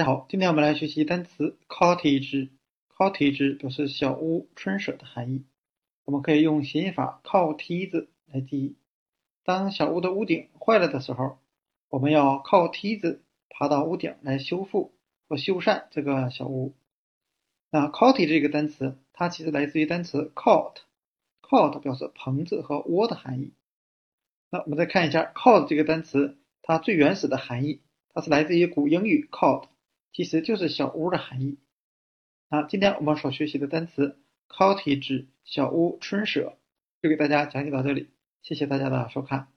大家好，今天我们来学习单词 cottage。cottage 表示小屋、春舍的含义。我们可以用谐音法靠梯子来记忆。当小屋的屋顶坏了的时候，我们要靠梯子爬到屋顶来修复或修缮这个小屋。那 cottage 这个单词，它其实来自于单词 cot，cot 表示棚子和窝的含义。那我们再看一下 cot 这个单词，它最原始的含义，它是来自于古英语 cot。其实就是小屋的含义。那今天我们所学习的单词 cottage 小屋、春舍，就给大家讲解到这里。谢谢大家的收看。